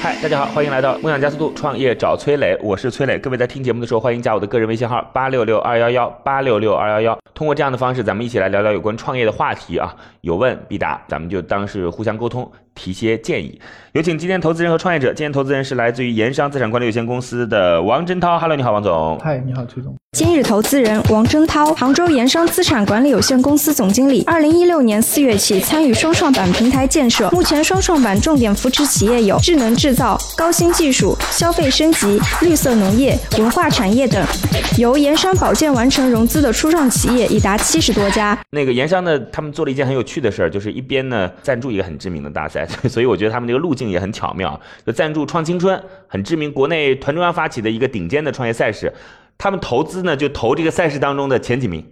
嗨，大家好，欢迎来到梦想加速度创业找崔磊，我是崔磊。各位在听节目的时候，欢迎加我的个人微信号八六六二幺幺八六六二幺幺。通过这样的方式，咱们一起来聊聊有关创业的话题啊，有问必答，咱们就当是互相沟通，提些建议。有请今天投资人和创业者。今天投资人是来自于盐商资产管理有限公司的王真涛。Hello，你好，王总。嗨，你好，崔总。今日投资人王征涛，杭州盐商资产管理有限公司总经理。二零一六年四月起参与双创板平台建设，目前双创板重点扶持企业有智能制造、高新技术、消费升级、绿色农业、文化产业等。由盐商保荐完成融资的初创企业已达七十多家。那个盐商呢，他们做了一件很有趣的事儿，就是一边呢赞助一个很知名的大赛，所以我觉得他们这个路径也很巧妙，就赞助创青春，很知名，国内团中央发起的一个顶尖的创业赛事。他们投资呢，就投这个赛事当中的前几名，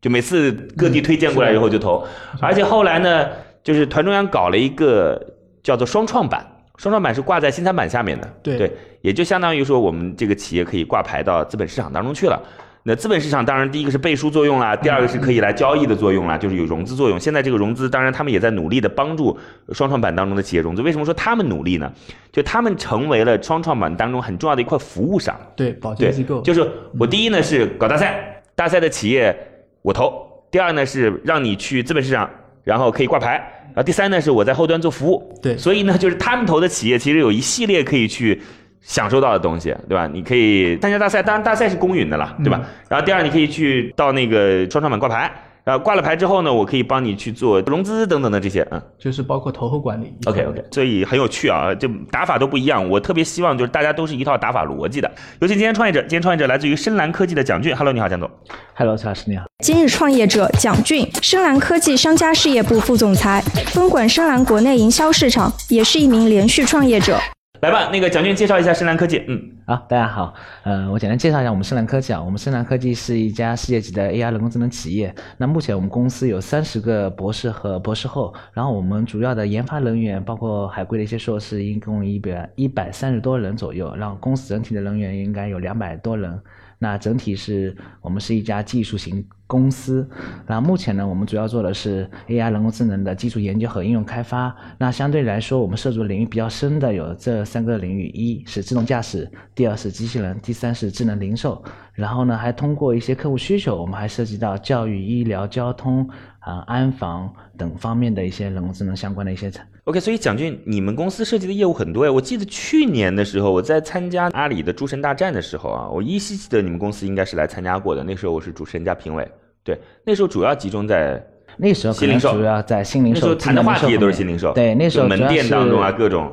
就每次各地推荐过来以后就投，而且后来呢，就是团中央搞了一个叫做双创板，双创板是挂在新三板下面的，对，也就相当于说我们这个企业可以挂牌到资本市场当中去了。那资本市场当然第一个是背书作用啦，第二个是可以来交易的作用啦，就是有融资作用。现在这个融资，当然他们也在努力的帮助双创板当中的企业融资。为什么说他们努力呢？就他们成为了双创板当中很重要的一块服务商。对，保荐机构。就是我第一呢是搞大赛，大赛的企业我投；第二呢是让你去资本市场，然后可以挂牌；然后第三呢是我在后端做服务。对，所以呢就是他们投的企业其实有一系列可以去。享受到的东西，对吧？你可以参加大赛，当然大赛是公允的了，对吧？然后第二，你可以去到那个双创板挂牌，然后挂了牌之后呢，我可以帮你去做融资等等的这些，嗯，就是包括投后管理。OK OK，所以很有趣啊，就打法都不一样。我特别希望就是大家都是一套打法逻辑的。有请今天创业者，今天创业者来自于深蓝科技的蒋俊。Hello，你好，蒋总。Hello，蔡老师你好。今日创业者蒋俊，深蓝科技商家事业部副总裁，分管深蓝国内营销市场，也是一名连续创业者。来吧，那个蒋俊介绍一下深蓝科技。嗯，好，大家好，呃，我简单介绍一下我们深蓝科技啊。我们深蓝科技是一家世界级的 AI 人工智能企业。那目前我们公司有三十个博士和博士后，然后我们主要的研发人员包括海归的一些硕士，一共一百一百三十多人左右。然后公司整体的人员应该有两百多人。那整体是我们是一家技术型公司，那目前呢，我们主要做的是 AI 人工智能的基础研究和应用开发。那相对来说，我们涉足领域比较深的有这三个领域：一是自动驾驶，第二是机器人，第三是智能零售。然后呢，还通过一些客户需求，我们还涉及到教育、医疗、交通啊、安防等方面的一些人工智能相关的一些产。OK，所以蒋俊，你们公司涉及的业务很多呀。我记得去年的时候，我在参加阿里的诸神大战的时候啊，我依稀记得你们公司应该是来参加过的。那时候我是主持人加评委，对，那时候主要集中在那时候可能，主要在新零售。那时候谈的话题也都是新零售。对，那时候门店当中啊，各种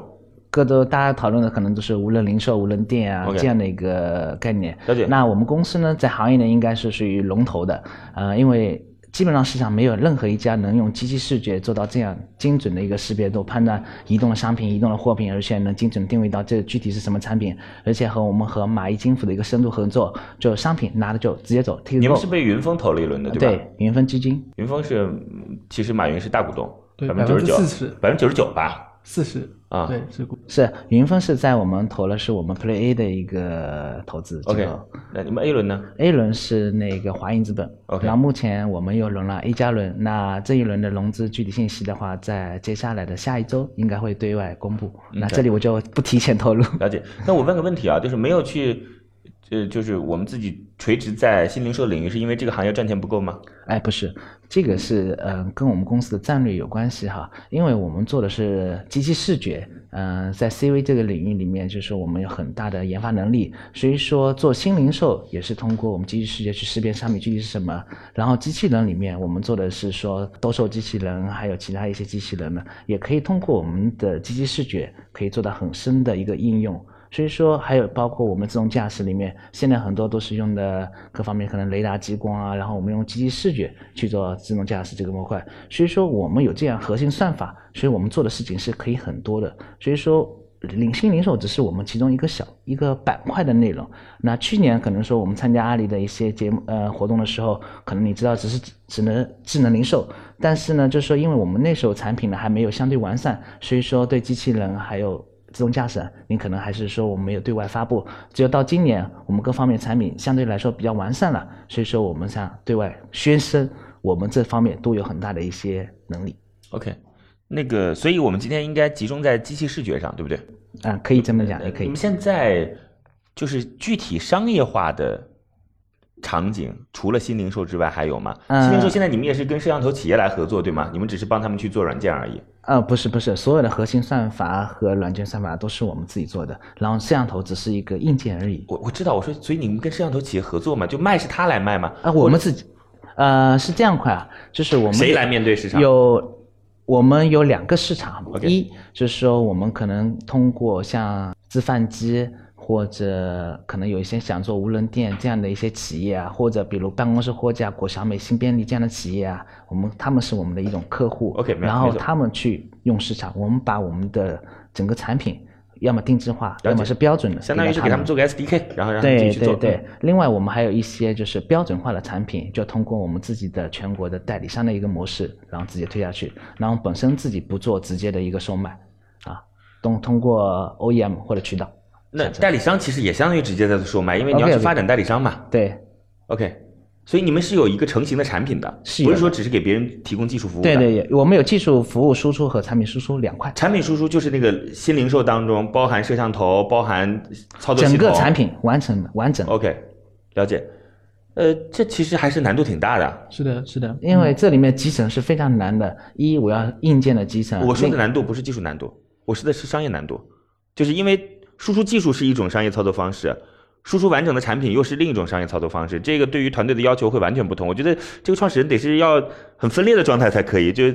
各都大家讨论的可能都是无人零售、无人店啊这样的一个概念。了解。那我们公司呢，在行业呢应该是属于龙头的，呃，因为。基本上市场没有任何一家能用机器视觉做到这样精准的一个识别度，判断移动的商品、移动的货品，而且能精准定位到这具体是什么产品，而且和我们和蚂蚁金服的一个深度合作，就商品拿了就直接走。你们是被云峰投了一轮的，对吧？对，云峰基金。云峰是，其实马云是大股东，百分之九十九，百分之九十九吧。四十啊，对，是股是云峰是在我们投了，是我们 Play A 的一个投资。OK，那你们 A 轮呢？A 轮是那个华银资本。OK，然后目前我们又轮了 A 加轮，那这一轮的融资具体信息的话，在接下来的下一周应该会对外公布。那这里我就不提前透露。了解。那我问个问题啊，就是没有去。呃，就是我们自己垂直在新零售领域，是因为这个行业赚钱不够吗？哎，不是，这个是嗯，跟我们公司的战略有关系哈。因为我们做的是机器视觉，嗯，在 CV 这个领域里面，就是我们有很大的研发能力，所以说做新零售也是通过我们机器视觉去识别商品具体是什么。然后机器人里面，我们做的是说兜售机器人，还有其他一些机器人呢，也可以通过我们的机器视觉，可以做到很深的一个应用。所以说，还有包括我们自动驾驶里面，现在很多都是用的各方面可能雷达、激光啊，然后我们用机器视觉去做自动驾驶这个模块。所以说，我们有这样核心算法，所以我们做的事情是可以很多的。所以说，领新零售只是我们其中一个小一个板块的内容。那去年可能说我们参加阿里的一些节目呃活动的时候，可能你知道只是只能智能零售，但是呢，就是说因为我们那时候产品呢还没有相对完善，所以说对机器人还有自动驾驶，您可能还是说我们没有对外发布。只有到今年，我们各方面产品相对来说比较完善了，所以说我们想对外宣称我们这方面都有很大的一些能力。OK，那个，所以我们今天应该集中在机器视觉上，对不对？啊，可以这么讲，也可以你们。现在就是具体商业化的场景，除了新零售之外还有吗？嗯新零售现在你们也是跟摄像头企业来合作，对吗？你们只是帮他们去做软件而已。呃，不是不是，所有的核心算法和软件算法都是我们自己做的，然后摄像头只是一个硬件而已。我我知道，我说，所以你们跟摄像头企业合作嘛，就卖是他来卖嘛？啊，我们自己，呃，是这样块啊，就是我们谁来面对市场？有，我们有两个市场一就是说我们可能通过像自贩机。或者可能有一些想做无人店这样的一些企业啊，或者比如办公室货架、果小美、新便利这样的企业啊，我们他们是我们的一种客户。OK，没然后他们去用市场，我们把我们的整个产品要么定制化，要么是标准的，相当于是给他们做个 SDK，然后让他们自对己去做。对对，另外我们还有一些就是标准化的产品，就通过我们自己的全国的代理商的一个模式，然后直接推下去，然后本身自己不做直接的一个售卖，啊，通通过 OEM 或者渠道。那代理商其实也相当于直接在做售卖，因为你要去发展代理商嘛。对 OK，所以你们是有一个成型的产品的，是不是说只是给别人提供技术服务的。对对，我们有技术服务输出和产品输出两块，产品输出就是那个新零售当中包含摄像头，包含操作系统，整个产品完成的完整。OK，了解。呃，这其实还是难度挺大的。是的，是的，因为这里面集成是非常难的，一我要硬件的集成，我说的难度不是技术难度，我说的是商业难度，就是因为输出技术是一种商业操作方式，输出完整的产品又是另一种商业操作方式，这个对于团队的要求会完全不同。我觉得这个创始人得是要很分裂的状态才可以，就。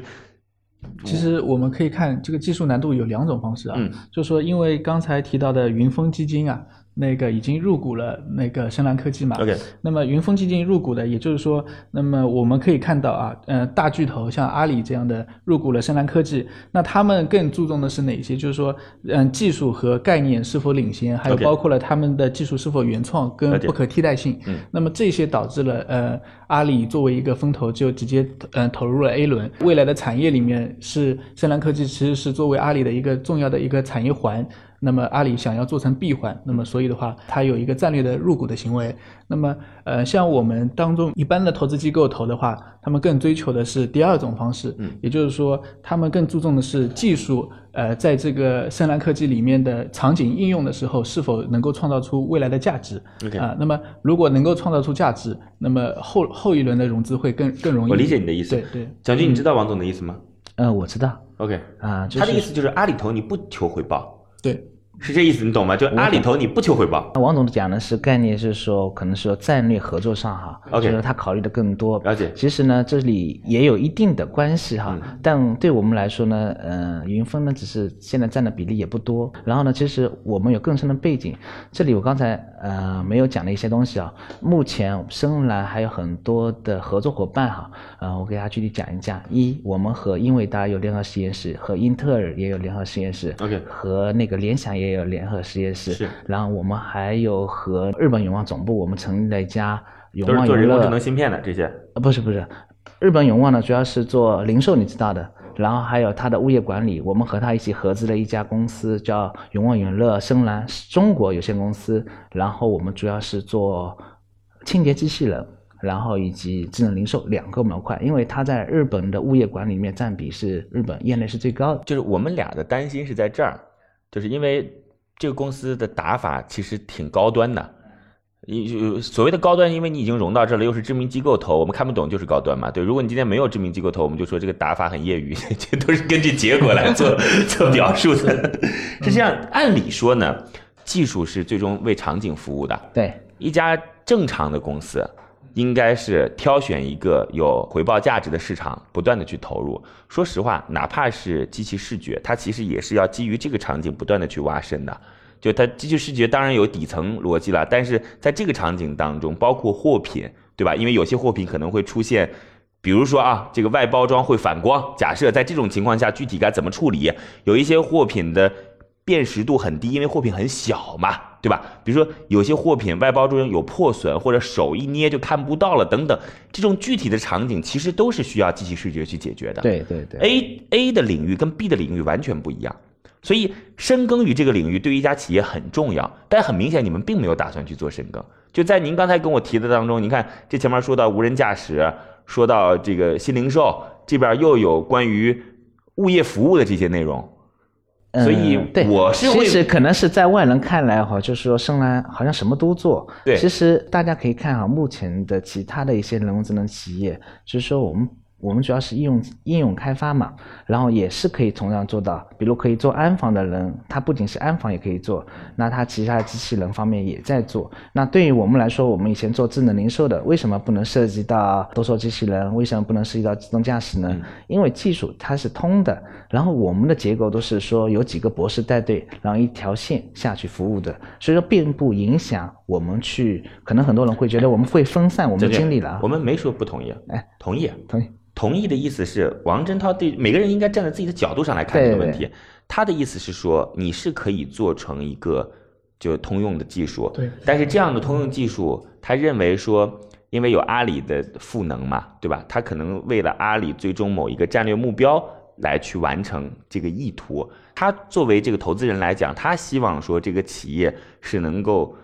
其实我们可以看这个技术难度有两种方式啊，嗯。就是说因为刚才提到的云峰基金啊，那个已经入股了那个深蓝科技嘛 OK 那么云峰基金入股的，也就是说，那么我们可以看到啊，呃，大巨头像阿里这样的入股了深蓝科技，那他们更注重的是哪些？就是说，嗯、技术和概念是否领先，还有包括了他们的技术是否原创跟不可替代性。嗯那么这些导致了呃，阿里作为一个风投就直接呃投入了 A 轮，未来的产业里面是深蓝科技其实是作为阿里的一个重要的一个产业环。那么阿里想要做成闭环，那么所以的话，它有一个战略的入股的行为。那么呃，像我们当中一般的投资机构投的话，他们更追求的是第二种方式，嗯也就是说，他们更注重的是技术，呃，在这个深蓝科技里面的场景应用的时候，是否能够创造出未来的价值。OK 啊、那么如果能够创造出价值，那么后后一轮的融资会更更容易。我理解你的意思。对对，蒋军，你知道王总的意思吗呃，我知道？OK，啊，就是他的意思就是阿里投你不求回报，对，是这意思，你懂吗？就阿里头你不求回报。王总讲的是概念是说，可能说战略合作上哈 OK 就是他考虑的更多。了解其实呢，这里也有一定的关系哈，嗯但对我们来说呢，呃，云峰呢只是现在占的比例也不多。然后呢，其实我们有更深的背景。这里我刚才呃没有讲的一些东西啊，目前深蓝还有很多的合作伙伴哈，呃，我给大家具体讲一讲。一，我们和英伟达有联合实验室，和英特尔也有联合实验室 OK 和那个联想也有联合实验室，是然后我们还有和日本永旺总部，我们成立了一家永旺娱乐做人工智能芯片的这些。呃，不是不是，日本永旺呢主要是做零售，你知道的。然后还有它的物业管理，我们和它一起合资了一家公司，叫永旺永乐深蓝中国有限公司。然后我们主要是做清洁机器人，然后以及智能零售两个模块，因为它在日本的物业管理里面占比是日本业内是最高的。就是我们俩的担心是在这儿，就是因为这个公司的打法其实挺高端的。一所谓的高端，因为你已经融到这了，又是知名机构投，我们看不懂就是高端嘛。对，如果你今天没有知名机构投，我们就说这个打法很业余，这都是根据结果来做做表述的。是这样，按理说呢，技术是最终为场景服务的。对，一家正常的公司，应该是挑选一个有回报价值的市场，不断的去投入。说实话，哪怕是机器视觉，它其实也是要基于这个场景不断的去挖深的。就它机器视觉当然有底层逻辑了，但是在这个场景当中，包括货品，对吧？因为有些货品可能会出现。比如说啊，这个外包装会反光，假设在这种情况下，具体该怎么处理？有一些货品的辨识度很低，因为货品很小嘛，对吧？比如说有些货品外包装有破损，或者手一捏就看不到了等等，这种具体的场景其实都是需要机器视觉去解决的。对对对。A A 的领域跟 B 的领域完全不一样，所以深耕于这个领域对于一家企业很重要。但很明显，你们并没有打算去做深耕。就在您刚才跟我提的当中，您看这前面说到无人驾驶，说到这个新零售，这边又有关于物业服务的这些内容。所以嗯对我是会其实可能是在外人看来哈，就是说深蓝好像什么都做。对其实大家可以看哈，目前的其他的一些人工智能企业，就是说我们我们主要是应用应用开发嘛，然后也是可以同样做到，比如可以做安防的人，他不仅是安防也可以做，那他其他的机器人方面也在做。那对于我们来说，我们以前做智能零售的，为什么不能涉及到多说机器人？为什么不能涉及到自动驾驶呢？因为技术它是通的，然后我们的结构都是说有几个博士带队，然后一条线下去服务的，所以说并不影响我们去。可能很多人会觉得我们会分散我们的精力了啊我。们没说不同意，哎，同意。同意。同意的意思是，王振涛对每个人应该站在自己的角度上来看这个问题。对他的意思是说，你是可以做成一个就通用的技术，对。但是这样的通用技术，他认为说，因为有阿里的赋能嘛，对吧？他可能为了阿里最终某一个战略目标来去完成这个意图。他作为这个投资人来讲，他希望说这个企业是能够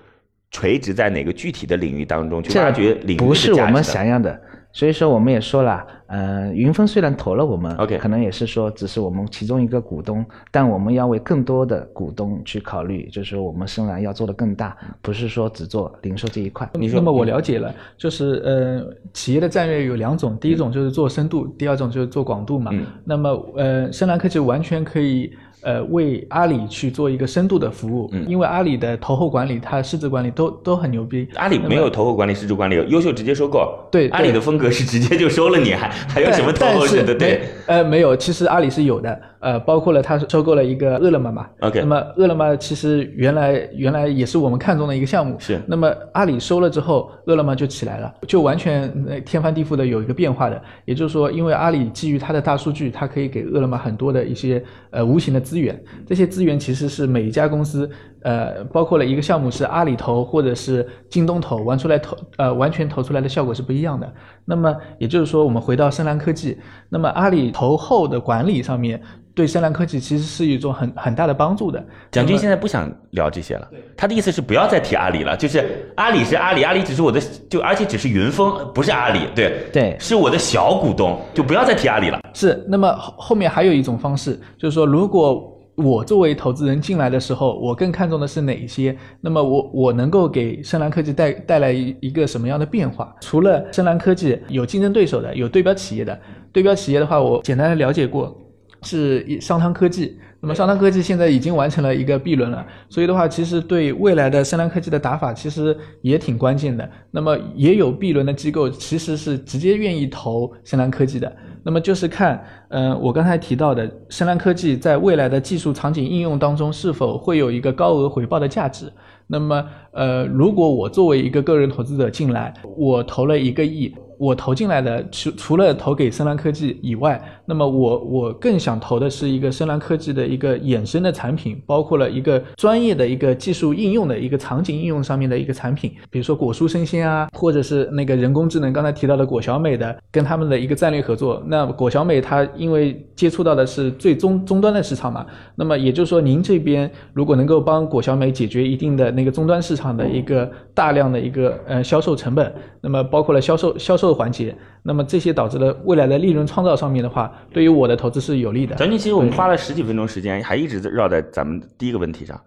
垂直在哪个具体的领域当中去挖掘领域的不是我们想要的。所以说我们也说了，呃，云峰虽然投了我们 OK 可能也是说只是我们其中一个股东，但我们要为更多的股东去考虑，就是说我们深蓝要做的更大，不是说只做零售这一块。你说那么我了解了，就是呃，企业的战略有两种，第一种就是做深度，第二种就是做广度嘛。嗯那么呃，深蓝科技完全可以呃为阿里去做一个深度的服务，嗯因为阿里的投后管理、它的市值管理都都很牛逼。阿里没有投后管理、市值管理，优秀直接收购。对阿里的风格是直接就收了你，还还有什么投后式的？对没，呃，没有，其实阿里是有的，呃，包括了它收购了一个饿了么嘛。OK 那么饿了么其实原来原来也是我们看中的一个项目。是那么阿里收了之后，饿了么就起来了，就完全呃天翻地覆的有一个变化的。也就是说，因为阿里基于它的大数据，它可以给饿了么很多的一些呃无形的资源，这些资源其实是每一家公司呃，包括了一个项目是阿里投或者是京东投，玩出来投呃完全投出来的效果是不一样的。那么也就是说，我们回到深蓝科技，那么阿里投后的管理上面，对深蓝科技其实是一种很很大的帮助的。蒋军现在不想聊这些了，他的意思是不要再提阿里了，就是阿里是阿里，阿里只是我的，就而且只是云峰，不是阿里，对对是我的小股东，就不要再提阿里了。是，那么后后面还有一种方式，就是说，如果我作为投资人进来的时候，我更看重的是哪一些？那么我我能够给深蓝科技带带来一一个什么样的变化？除了深蓝科技有竞争对手的，有对标企业的，对标企业的话，我简单的了解过，是一商汤科技。那么商汤科技现在已经完成了一个 B 轮了，所以的话，其实对未来的深蓝科技的打法其实也挺关键的。那么也有 B 轮的机构其实是直接愿意投深蓝科技的。那么就是看，呃，我刚才提到的深蓝科技在未来的技术场景应用当中是否会有一个高额回报的价值。那么，呃，如果我作为一个个人投资者进来，我投了一个亿，我投进来的除除了投给深蓝科技以外，那么我我更想投的是一个深蓝科技的一个衍生的产品，包括了一个专业的一个技术应用的一个场景应用上面的一个产品，比如说果蔬生鲜啊，或者是那个人工智能，刚才提到的果小美的跟他们的一个战略合作。那果小美它因为接触到的是最终终端的市场嘛，那么也就是说您这边如果能够帮果小美解决一定的那个终端市场的一个大量的一个呃销售成本，那么包括了销售销售环节，那么这些导致了未来的利润创造上面的话，对于我的投资是有利的。蒋军，其实我们花了十几分钟时间，还一直在绕在咱们第一个问题上。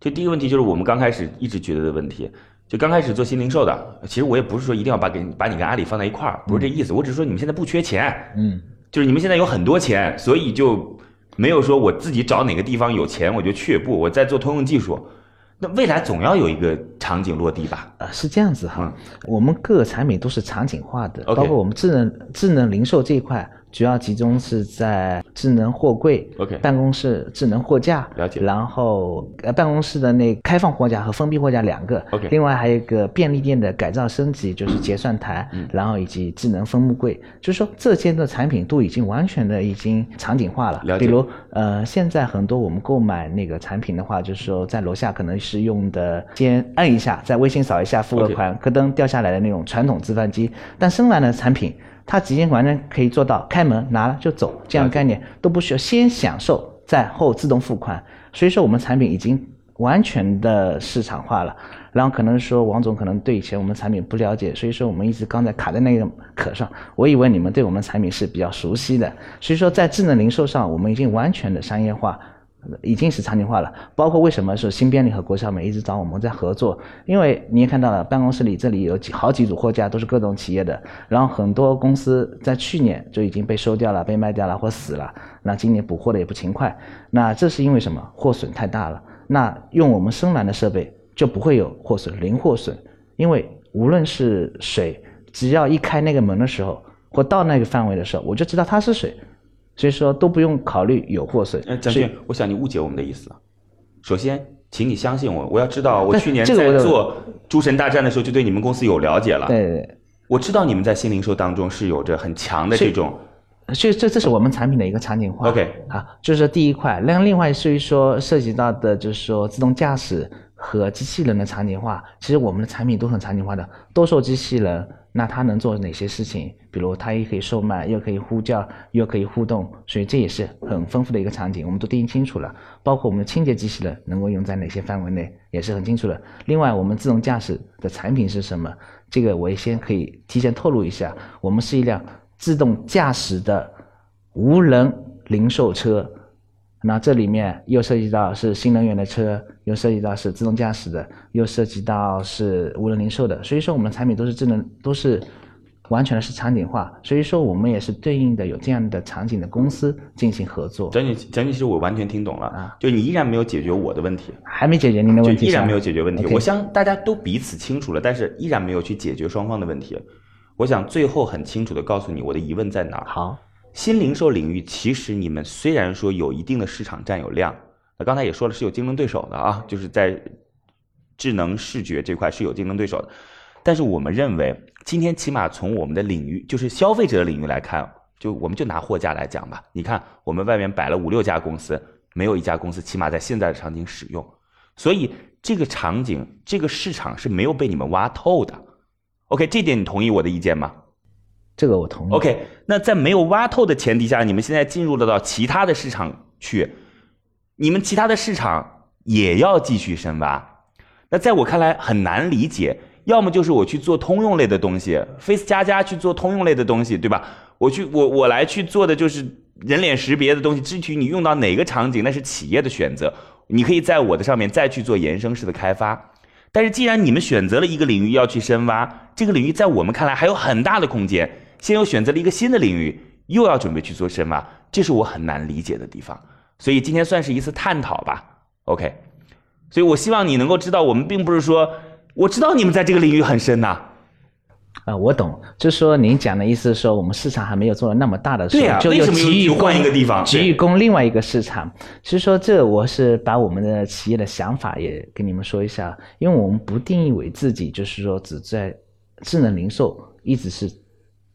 就第一个问题就是我们刚开始一直觉得的问题。就刚开始做新零售的，其实我也不是说一定要把给把你跟阿里放在一块儿，不是这意思。我只是说你们现在不缺钱，嗯，就是你们现在有很多钱，所以就没有说我自己找哪个地方有钱我就去，不，我在做通用技术。那未来总要有一个场景落地吧？呃，是这样子哈，我们各个产品都是场景化的，包括我们智能智能零售这一块，主要集中是在智能货柜、OK 办公室智能货架，了解。然后呃办公室的那开放货架和封闭货架两个 OK 另外还有一个便利店的改造升级，就是结算台，嗯。然后以及智能分木柜，就是说这些的产品都已经完全的已经场景化了。了解。比如呃，现在很多我们购买那个产品的话，就是说在楼下可能是用的，先按一下，在微信扫一下付个款，咯噔掉下来的那种传统自贩机，但深蓝的产品。它直接完全可以做到开门拿了就走这样的概念，都不需要先享受再后自动付款。所以说我们产品已经完全的市场化了。然后可能说王总可能对以前我们产品不了解，所以说我们一直刚才卡在那个壳上。我以为你们对我们产品是比较熟悉的，所以说在智能零售上我们已经完全的商业化。已经是场景化了，包括为什么说新便利和国小美一直找我们在合作，因为你也看到了，办公室里这里有几好几组货架都是各种企业的，然后很多公司在去年就已经被收掉了、被卖掉了或死了，那今年补货的也不勤快，那这是因为什么？货损太大了。那用我们深蓝的设备就不会有货损，零货损，因为无论是水，只要一开那个门的时候，或到那个范围的时候，我就知道它是水。所以说都不用考虑有货损。呃，张所以俊，我想你误解我们的意思了。首先，请你相信我，我要知道，我去年在做诸神大战的时候，就对你们公司有了解了。对对对。我知道你们在新零售当中是有着很强的这种所以这这是我们产品的一个场景化。OK 啊，就是第一块。那另外所以说涉及到的就是说自动驾驶和机器人的场景化，其实我们的产品都很场景化的。多数机器人，那它能做哪些事情？比如它也可以售卖，又可以呼叫，又可以互动，所以这也是很丰富的一个场景，我们都定义清楚了。包括我们的清洁机器人能够用在哪些范围内，也是很清楚的。另外，我们自动驾驶的产品是什么？这个我也先可以提前透露一下，我们是一辆自动驾驶的无人零售车。那这里面又涉及到是新能源的车，又涉及到是自动驾驶的，又涉及到是无人零售的。所以说我们的产品都是智能，都是完全的是场景化。所以说我们也是对应的有这样的场景的公司进行合作。张俊，张俊，其实我完全听懂了，啊就你依然没有解决我的问题，还没解决您的问题，依然没有解决问题。我相大家都彼此清楚了，但是依然没有去解决双方的问题。我想最后很清楚的告诉你我的疑问在哪儿。好，新零售领域其实你们虽然说有一定的市场占有量，那刚才也说了是有竞争对手的啊，就是在智能视觉这块是有竞争对手的，但是我们认为今天起码从我们的领域，就是消费者的领域来看，就我们就拿货架来讲吧，你看我们外面摆了五六家公司，没有一家公司起码在现在的场景使用，所以这个场景这个市场是没有被你们挖透的。OK，这点你同意我的意见吗？这个我同意。OK，那在没有挖透的前提下，你们现在进入了到其他的市场去，你们其他的市场也要继续深挖。那在我看来很难理解，要么就是我去做通用类的东西，Face 加加去做通用类的东西，对吧？我去我我来去做的就是人脸识别的东西，至于你用到哪个场景，那是企业的选择，你可以在我的上面再去做延伸式的开发。但是既然你们选择了一个领域要去深挖，这个领域在我们看来还有很大的空间，现又选择了一个新的领域，又要准备去做深挖，这是我很难理解的地方。所以今天算是一次探讨吧，OK。所以我希望你能够知道，我们并不是说我知道你们在这个领域很深呐、啊、我懂，就是说您讲的意思是说，我们市场还没有做的那么大的时候，对呀就又为什么又急于换一个地方对急于攻另外一个市场。所以说这我是把我们的企业的想法也跟你们说一下，因为我们不定义为自己就是说只在智能零售，一直是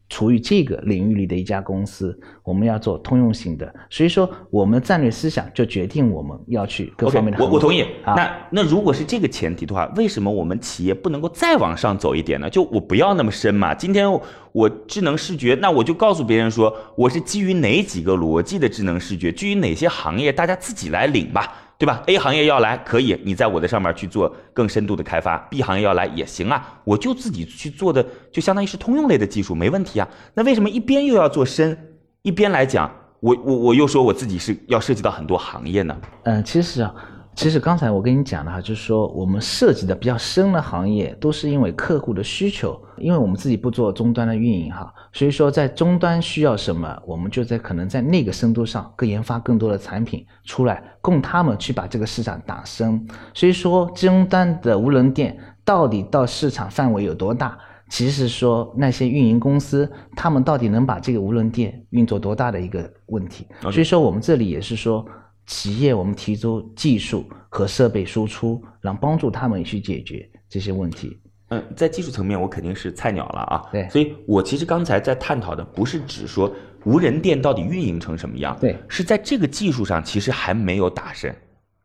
处于这个领域里的一家公司，我们要做通用型的，所以说我们的战略思想就决定我们要去各方面的。我我同意。啊那那如果是这个前提的话，为什么我们企业不能够再往上走一点呢？就我不要那么深嘛。今天我智能视觉，那我就告诉别人说，我是基于哪几个逻辑的智能视觉，基于哪些行业，大家自己来领吧，对吧？A 行业要来可以，你在我的上面去做更深度的开发；B 行业要来也行啊，我就自己去做的，就相当于是通用类的技术，没问题啊。那为什么一边又要做深，一边来讲，我我我又说我自己是要涉及到很多行业呢？嗯，其实啊，其实刚才我跟你讲的哈，就是说我们涉及的比较深的行业，都是因为客户的需求，因为我们自己不做终端的运营哈，所以说在终端需要什么，我们就在可能在那个深度上更研发更多的产品出来，供他们去把这个市场打深。所以说终端的无人店到底到市场范围有多大？其实说那些运营公司他们到底能把这个无人店运作多大的一个问题。所以说我们这里也是说，企业我们提出技术和设备输出，然后帮助他们去解决这些问题。嗯，在技术层面我肯定是菜鸟了啊。对所以我其实刚才在探讨的不是指说无人店到底运营成什么样，对是在这个技术上其实还没有打深，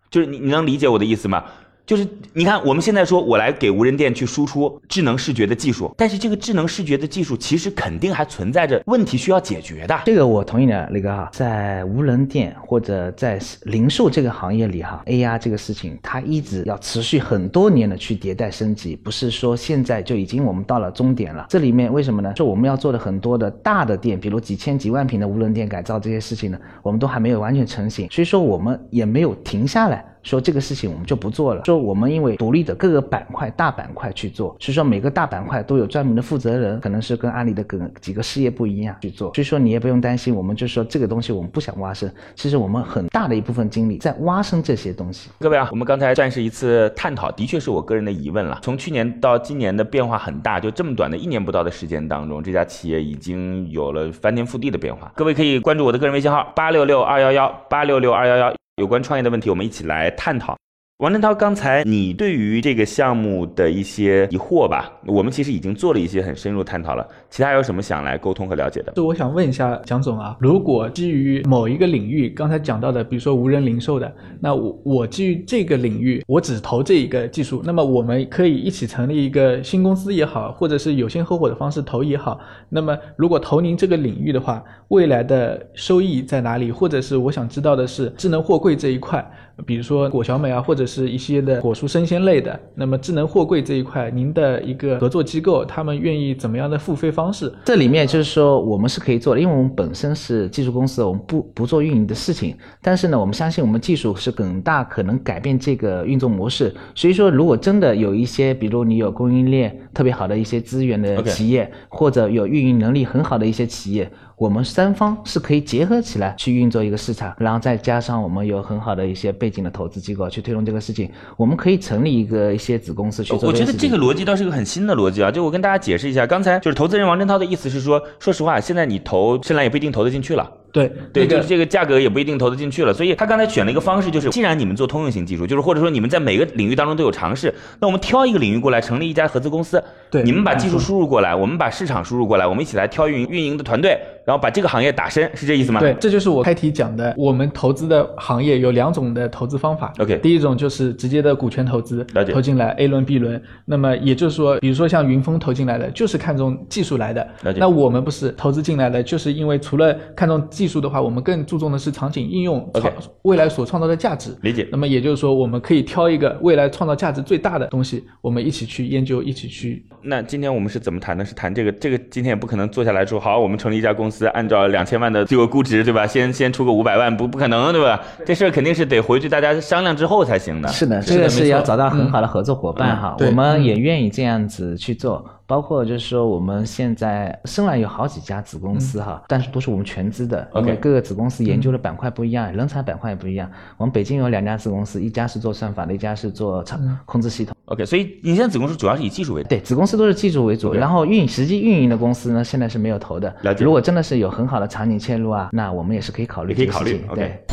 就是你你能理解我的意思吗？就是你看，我们现在说我来给无人店去输出智能视觉的技术，但是这个智能视觉的技术其实肯定还存在着问题需要解决的。这个我同意的，雷哥哈，在无人店或者在零售这个行业里哈，AR 这个事情它一直要持续很多年的去迭代升级，不是说现在就已经我们到了终点了。这里面为什么呢？就我们要做的很多的大的店，比如几千几万平的无人店改造这些事情呢，我们都还没有完全成型，所以说我们也没有停下来。说这个事情我们就不做了。说我们因为独立的各个板块、大板块去做，所以说每个大板块都有专门的负责人，可能是跟阿里的跟几个事业部一样去做。所以说你也不用担心，我们就说这个东西我们不想挖深，其实我们很大的一部分精力在挖深这些东西。各位啊，我们刚才算是一次探讨，的确是我个人的疑问了。从去年到今年的变化很大，就这么短的一年不到的时间当中，这家企业已经有了翻天覆地的变化。各位可以关注我的个人微信号八六六二幺幺八六六二幺幺，有关创业的问题，我们一起来探讨。王振涛，刚才你对于这个项目的一些疑惑吧，我们其实已经做了一些很深入探讨了。其他有什么想来沟通和了解的？就我想问一下蒋总啊，如果基于某一个领域，刚才讲到的，比如说无人零售的，那我我基于这个领域，我只投这一个技术，那么我们可以一起成立一个新公司也好，或者是有限合伙的方式投也好。那么如果投您这个领域的话，未来的收益在哪里？或者是我想知道的是智能货柜这一块，比如说果小美啊，或者是一些的果蔬生鲜类的，那么智能货柜这一块，您的一个合作机构，他们愿意怎么样的付费方式？这里面就是说我们是可以做的，因为我们本身是技术公司，我们不不做运营的事情。但是呢，我们相信我们技术是更大可能改变这个运作模式。所以说，如果真的有一些，比如你有供应链特别好的一些资源的企业或者有运营能力很好的一些企业，我们三方是可以结合起来去运作一个市场，然后再加上我们有很好的一些背景的投资机构去推动这个事情，我们可以成立一个一些子公司去做我觉得这个逻辑倒是一个很新的逻辑啊！就我跟大家解释一下，刚才就是投资人王振涛的意思是说，说实话，现在你投深蓝也不一定投得进去了。对对，就是这个价格也不一定投得进去了，所以他刚才选了一个方式，就是既然你们做通用型技术，就是或者说你们在每个领域当中都有尝试，那我们挑一个领域过来成立一家合资公司，对你们把技术输入过来，我们把市场输入过来，我们一起来挑运营运营的团队，然后把这个行业打深，是这意思吗？对，这就是我开题讲的。我们投资的行业有两种的投资方法。OK 第一种就是直接的股权投资了解，投进来 A 轮、B 轮。那么也就是说，比如说像云峰投进来的，就是看中技术来的了解。那我们不是投资进来的，就是因为除了看中技术的话，我们更注重的是场景应用创未来所创造的价值。理解那么也就是说，我们可以挑一个未来创造价值最大的东西，我们一起去研究，一起去那今天我们是怎么谈的？是谈这个，这个今天也不可能坐下来说，好，我们成立一家公司，按照两千万的这个估值，对吧？先先出个五百万，不不可能，对吧？这事儿肯定是得回去大家商量之后才行的。是的，是的这个是要找到很好的合作伙伴哈，对我们也愿意这样子去做。包括就是说，我们现在深蓝有好几家子公司哈，但是都是我们全资的，因 OK 为各个子公司研究的板块不一样，人才板块也不一样。我们北京有两家子公司，一家是做算法的，一家是做场控制系统。OK，所以你现在子公司主要是以技术为主。对，子公司都是技术为主，然后运实际运营的公司呢，现在是没有投的了。解如果真的是有很好的场景切入啊，那我们也是可以考虑也可以。考虑，OK 对。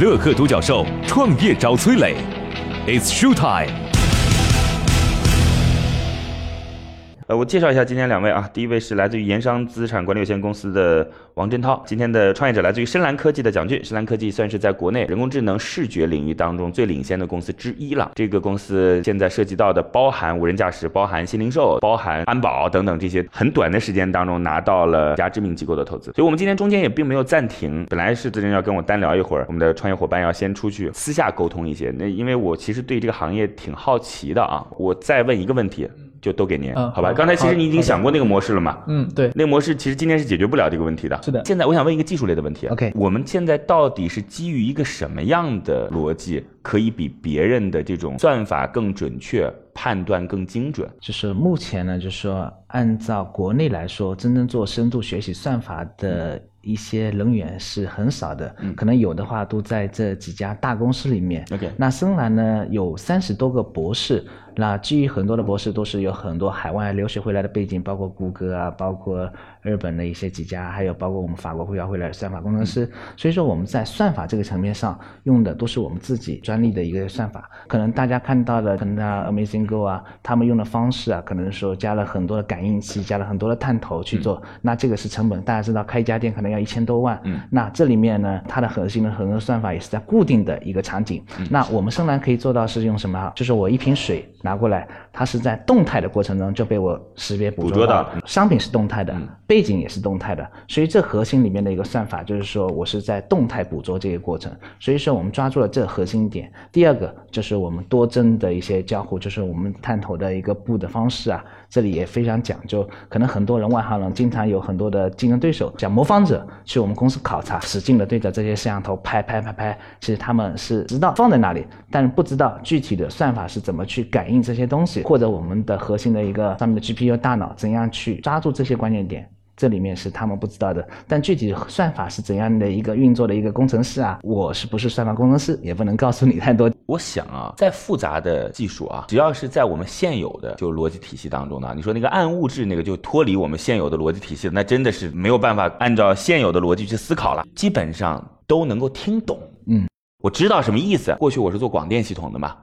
乐客独角兽创业找崔磊，It's show time。呃，我介绍一下今天两位啊，第一位是来自于盐商资产管理有限公司的王振涛，今天的创业者来自于深蓝科技的蒋俊，深蓝科技算是在国内人工智能视觉领域当中最领先的公司之一了。这个公司现在涉及到的包含无人驾驶、包含新零售、包含安保等等这些，很短的时间当中拿到了一家知名机构的投资，所以我们今天中间也并没有暂停。本来是资人要跟我单聊一会儿，我们的创业伙伴要先出去私下沟通一些，那因为我其实对这个行业挺好奇的啊，我再问一个问题。就都给您，好吧？嗯好刚才其实你已经想过那个模式了嘛？嗯，对，那个模式其实今天是解决不了这个问题的。是的现在我想问一个技术类的问题。OK 我们现在到底是基于一个什么样的逻辑，可以比别人的这种算法更准确、判断更精准？就是目前呢，就是说按照国内来说，真正做深度学习算法的一些人员是很少的，嗯可能有的话都在这几家大公司里面。OK 那深蓝呢有三十多个博士，那基于很多的博士都是有很多海外留学回来的背景，包括谷歌啊，包括日本的一些几家，还有包括我们法国会要回来的算法工程师。所以说我们在算法这个层面上用的都是我们自己专利的一个算法。可能大家看到的，可能啊 Amazing Go 啊，他们用的方式啊，可能说加了很多的感应器，加了很多的探头去做，那这个是成本。大家知道开一家店可能要一千多万，嗯那这里面呢，它的核心的很多算法也是在固定的一个场景。那我们深蓝可以做到是用什么啊？就是我一瓶水拿过来，它是在动态的过程中就被我识别捕捕捉到。商品是动态的，嗯背景也是动态的，所以这核心里面的一个算法就是说我是在动态捕捉这个过程，所以说我们抓住了这核心点。第二个就是我们多帧的一些交互，就是我们探头的一个布的方式啊，这里也非常讲究。可能很多人外行人经常有很多的竞争对手，像模仿者去我们公司考察，使劲的对着这些摄像头拍拍拍拍，其实他们是知道放在哪里，但是不知道具体的算法是怎么去感应这些东西，或者我们的核心的一个上面的 GPU 大脑怎样去抓住这些关键点。这里面是他们不知道的，但具体算法是怎样的一个运作的一个工程师啊，我是不是算法工程师，也不能告诉你太多。我想啊，再复杂的技术啊，只要是在我们现有的就逻辑体系当中呢，你说那个暗物质那个就脱离我们现有的逻辑体系，那真的是没有办法按照现有的逻辑去思考了，基本上都能够听懂。嗯，我知道什么意思。过去我是做广电系统的嘛，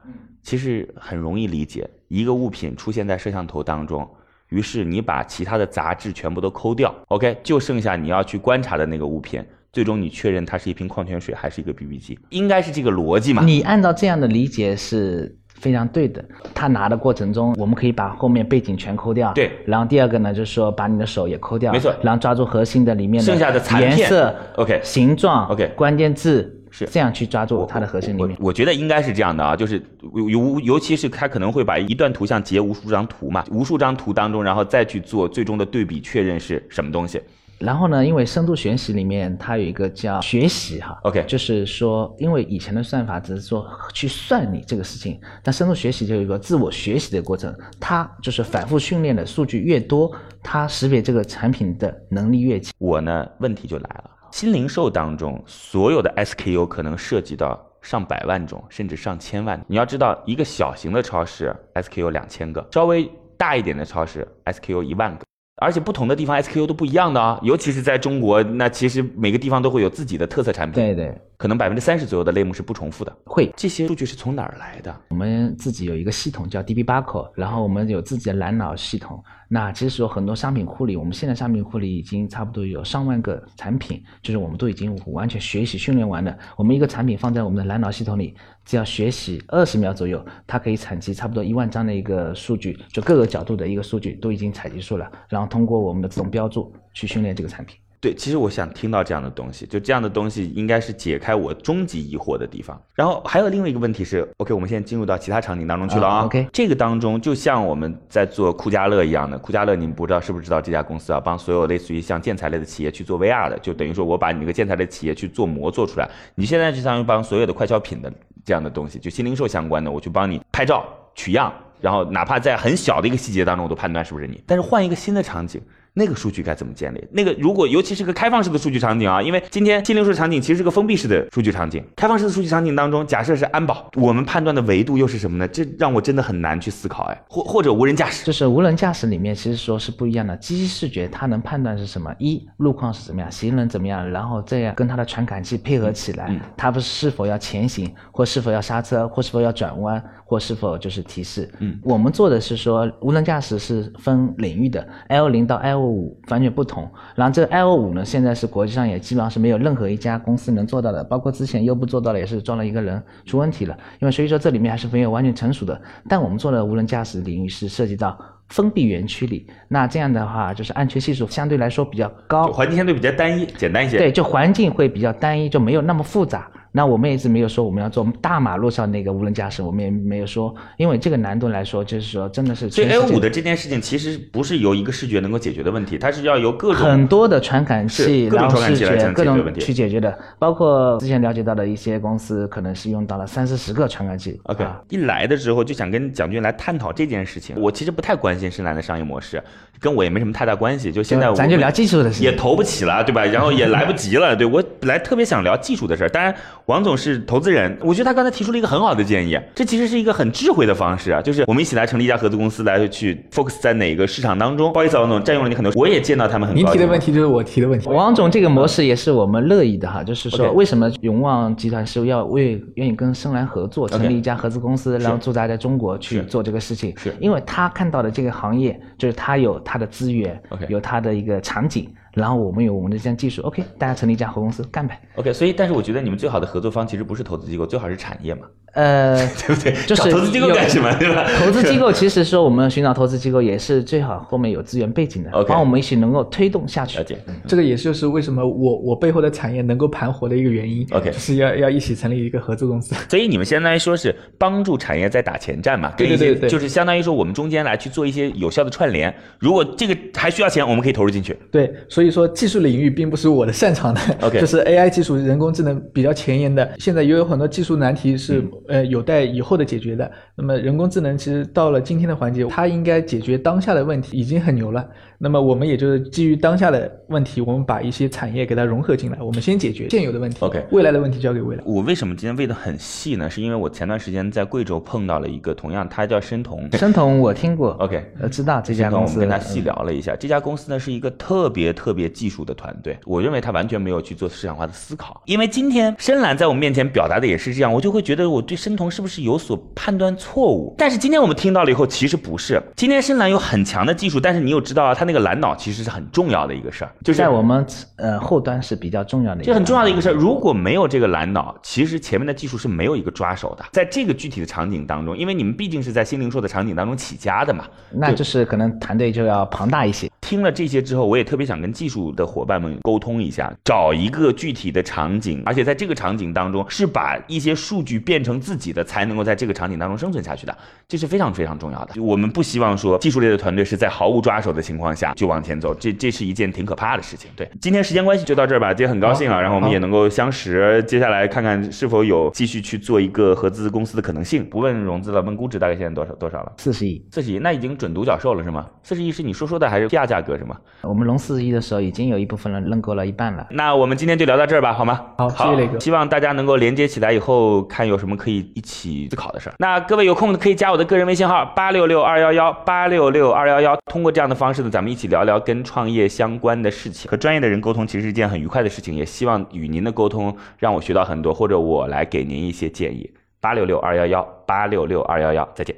其实很容易理解，一个物品出现在摄像头当中。于是你把其他的杂质全部都抠掉，OK，就剩下你要去观察的那个物品，最终你确认它是一瓶矿泉水还是一个 BB 机，应该是这个逻辑嘛？你按照这样的理解是非常对的。他拿的过程中，我们可以把后面背景全抠掉。对然后第二个呢，就是说把你的手也抠掉。没错然后抓住核心的里面的剩下的残片颜色、OK 形状、OK 关键字是这样去抓住它的核心里面。我我觉得应该是这样的啊，就是尤尤其是它可能会把一段图像截无数张图嘛，无数张图当中，然后再去做最终的对比确认是什么东西。然后呢，因为深度学习里面它有一个叫学习哈 OK 就是说，因为以前的算法只是说去算你这个事情，但深度学习就有一个自我学习的过程，它就是反复训练的数据越多，它识别这个产品的能力越强。我呢，问题就来了，新零售当中所有的 SKU 可能涉及到上百万种，甚至上千万。你要知道，一个小型的超市 SKU 两千个，稍微大一点的超市 SKU 一万个。而且不同的地方 SKU 都不一样的啊，尤其是在中国，那其实每个地方都会有自己的特色产品，对对，可能百分之三十左右的类目是不重复的。会。这些数据是从哪儿来的？我们自己有一个系统叫 DB Buckle，然后我们有自己的蓝脑系统。那其实有很多商品库里，我们现在商品库里已经差不多有上万个产品，就是我们都已经完全学习训练完了。我们一个产品放在我们的蓝脑系统里，只要学习二十秒左右，它可以采集差不多一万张的一个数据，就各个角度的一个数据都已经采集出来，然后通过我们的自动标注去训练这个产品。对，其实我想听到这样的东西，就这样的东西应该是解开我终极疑惑的地方。然后还有另外一个问题是，OK，我们现在进入到其他场景当中去了啊。啊，OK 这个当中就像我们在做酷家乐一样的，酷家乐你们不知道是不是知道这家公司啊，帮所有类似于像建材类的企业去做 VR 的，就等于说我把你那个建材类企业去做模做出来，你现在就相当于帮所有的快消品的这样的东西，就新零售相关的，我去帮你拍照取样。然后哪怕在很小的一个细节当中，我都判断是不是你。但是换一个新的场景，那个数据该怎么建立？那个如果尤其是个开放式的数据场景啊，因为今天新零售场景其实是个封闭式的数据场景，开放式的数据场景当中，假设是安保，我们判断的维度又是什么呢？这让我真的很难去思考哎，或或者无人驾驶，就是无人驾驶里面，其实说是不一样的。机器视觉它能判断是什么？一路况是怎么样，行人怎么样，然后这样跟它的传感器配合起来，它不是是否要前行，或是否要刹车，或是否要转弯，或是否就是提示。嗯，我们做的是说无人驾驶是分领域的，L 零到 L 五完全不同。然后这个 L 五呢，现在是国际上也基本上是没有任何一家公司能做到的，包括之前优步做到了，也是装了一个人出问题了。因为所以说这里面还是没有完全成熟的。但我们做的无人驾驶领域是涉及到封闭园区里，那这样的话就是安全系数相对来说比较高，环境相对比较单一、简单一些。对，就环境会比较单一，就没有那么复杂。那我们也一直没有说我们要做大马路上那个无人驾驶，我们也没有说，因为这个难度来说，就是说真的是所以 A 界五的这件事情其实不是由一个视觉能够解决的问题，它是要由各种很多的传感器，各种然后视传感器去解决的，包括之前了解到的一些公司，可能是用到了三四十个传感器。OK，、啊一来的时候就想跟蒋军来探讨这件事情。我其实不太关心深蓝的商业模式，跟我也没什么太大关系。就现在咱就聊技术的事情也投不起了，对吧？然后也来不及了。对我本来特别想聊技术的事儿，当然王总是投资人，我觉得他刚才提出了一个很好的建议，这其实是一个很智慧的方式啊，就是我们一起来成立一家合资公司，来去 focus 在哪个市场当中。不好意思啊，王总占用了你很多，我也见到他们很您高兴。提的问题就是我提的问题。王总这个模式也是我们乐意的哈，就是说为什么永旺集团是要为愿意跟深蓝合作，成立一家合资公司，然后驻扎在中国去做这个事情，是。因为他看到的这个行业就是他有他的资源 OK 有他的一个场景，然后我们有我们的这项技术，OK，大家成立一家合公司干呗。OK，所以但是我觉得你们最好的合作方其实不是投资机构，最好是产业嘛，呃，对不对？就是找投资机构干什么，对吧？投资机构其实说我们寻找投资机构也是最好后面有资源背景的 OK 帮我们一起能够推动下去。了解。这个也就是为什么我我背后的产业能够盘活的一个原因。OK 就是要要一起成立一个合资公司。所以你们相当于说是帮助产业在打前站嘛，对对对对就是相当于说我们中间来去做一些有效的串联。如果这个还需要钱，我们可以投入进去。对，所以说技术领域并不是我的擅长的 OK 就是 AI 技术、人工智能比较前沿的。现在也有很多技术难题是、嗯呃有待以后的解决的。那么人工智能其实到了今天的环节，它应该解决当下的问题，已经很牛了。那么我们也就是基于当下的问题，我们把一些产业给它融合进来，我们先解决现有的问题 OK 未来的问题交给未来。我为什么今天喂的很细呢？是因为我前段时间在贵州碰到了一个同样，他叫申童。申童我听过 OK 呃，知道这家公司，跟他细聊了一下，这家公司呢是一个特别特别技术的团队，我认为他完全没有去做市场化的思考。因为今天深蓝在我们面前表达的也是这样，我就会觉得我对申童是不是有所判断错误？但是今天我们听到了以后，其实不是。今天深蓝有很强的技术，但是你又知道啊，它那个蓝脑其实是很重要的一个事儿，就是在我们呃后端是比较重要的一个，这很重要的一个事儿。如果没有这个蓝脑，其实前面的技术是没有一个抓手的。在这个具体的场景当中，因为你们毕竟是在新零售的场景当中起家的嘛，那就是可能团队就要庞大一些。听了这些之后，我也特别想跟技术的伙伴们沟通一下，找一个具体的场景，而且在这个场景当中是把一些数据变成自己的，才能够在这个场景当中生存下去的，这是非常非常重要的。我们不希望说技术类的团队是在毫无抓手的情况下就往前走，这这是一件挺可怕的事情。对，今天时间关系就到这儿吧，今天很高兴啊，然后我们也能够相识，接下来看看是否有继续去做一个合资公司的可能性。不问融资了，问估值大概现在多少多少了？四十亿，四十亿，那已经准独角兽了是吗？四十亿是你说说的还是 PR 价格是吗？我们融四十亿的时候，已经有一部分人认购了一半了。那我们今天就聊到这儿吧，好吗？好谢谢磊哥希望大家能够连接起来以后，看有什么可以一起思考的事儿。那各位有空的可以加我的个人微信号八六六二幺幺八六六二幺幺，通过这样的方式呢，咱们一起聊聊跟创业相关的事情。和专业的人沟通其实是一件很愉快的事情，也希望与您的沟通让我学到很多，或者我来给您一些建议。八六六二幺幺八六六二幺幺，再见。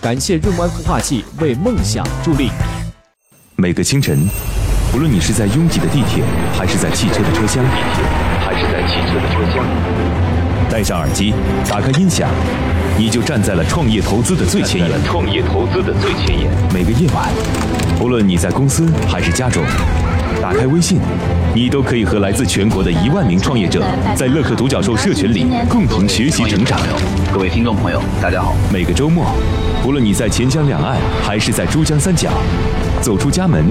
感谢润湾孵化器为梦想助力。每个清晨，无论你是在拥挤的地铁，还是在汽车的车厢，还是在汽车的车厢，戴上耳机，打开音响，你就站在了创业投资的最前沿。创业投资的最前沿。每个夜晚，不论你在公司还是家中，打开微信，你都可以和来自全国的一万名创业者，在乐客独角兽社群里共同学习成长。各位听众朋友，大家好。每个周末，不论你在钱江两岸还是在珠江三角，走出家门，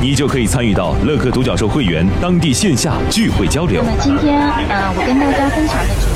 你就可以参与到乐客独角兽会员当地线下聚会交流那。么今天，呃，我跟大家分享的主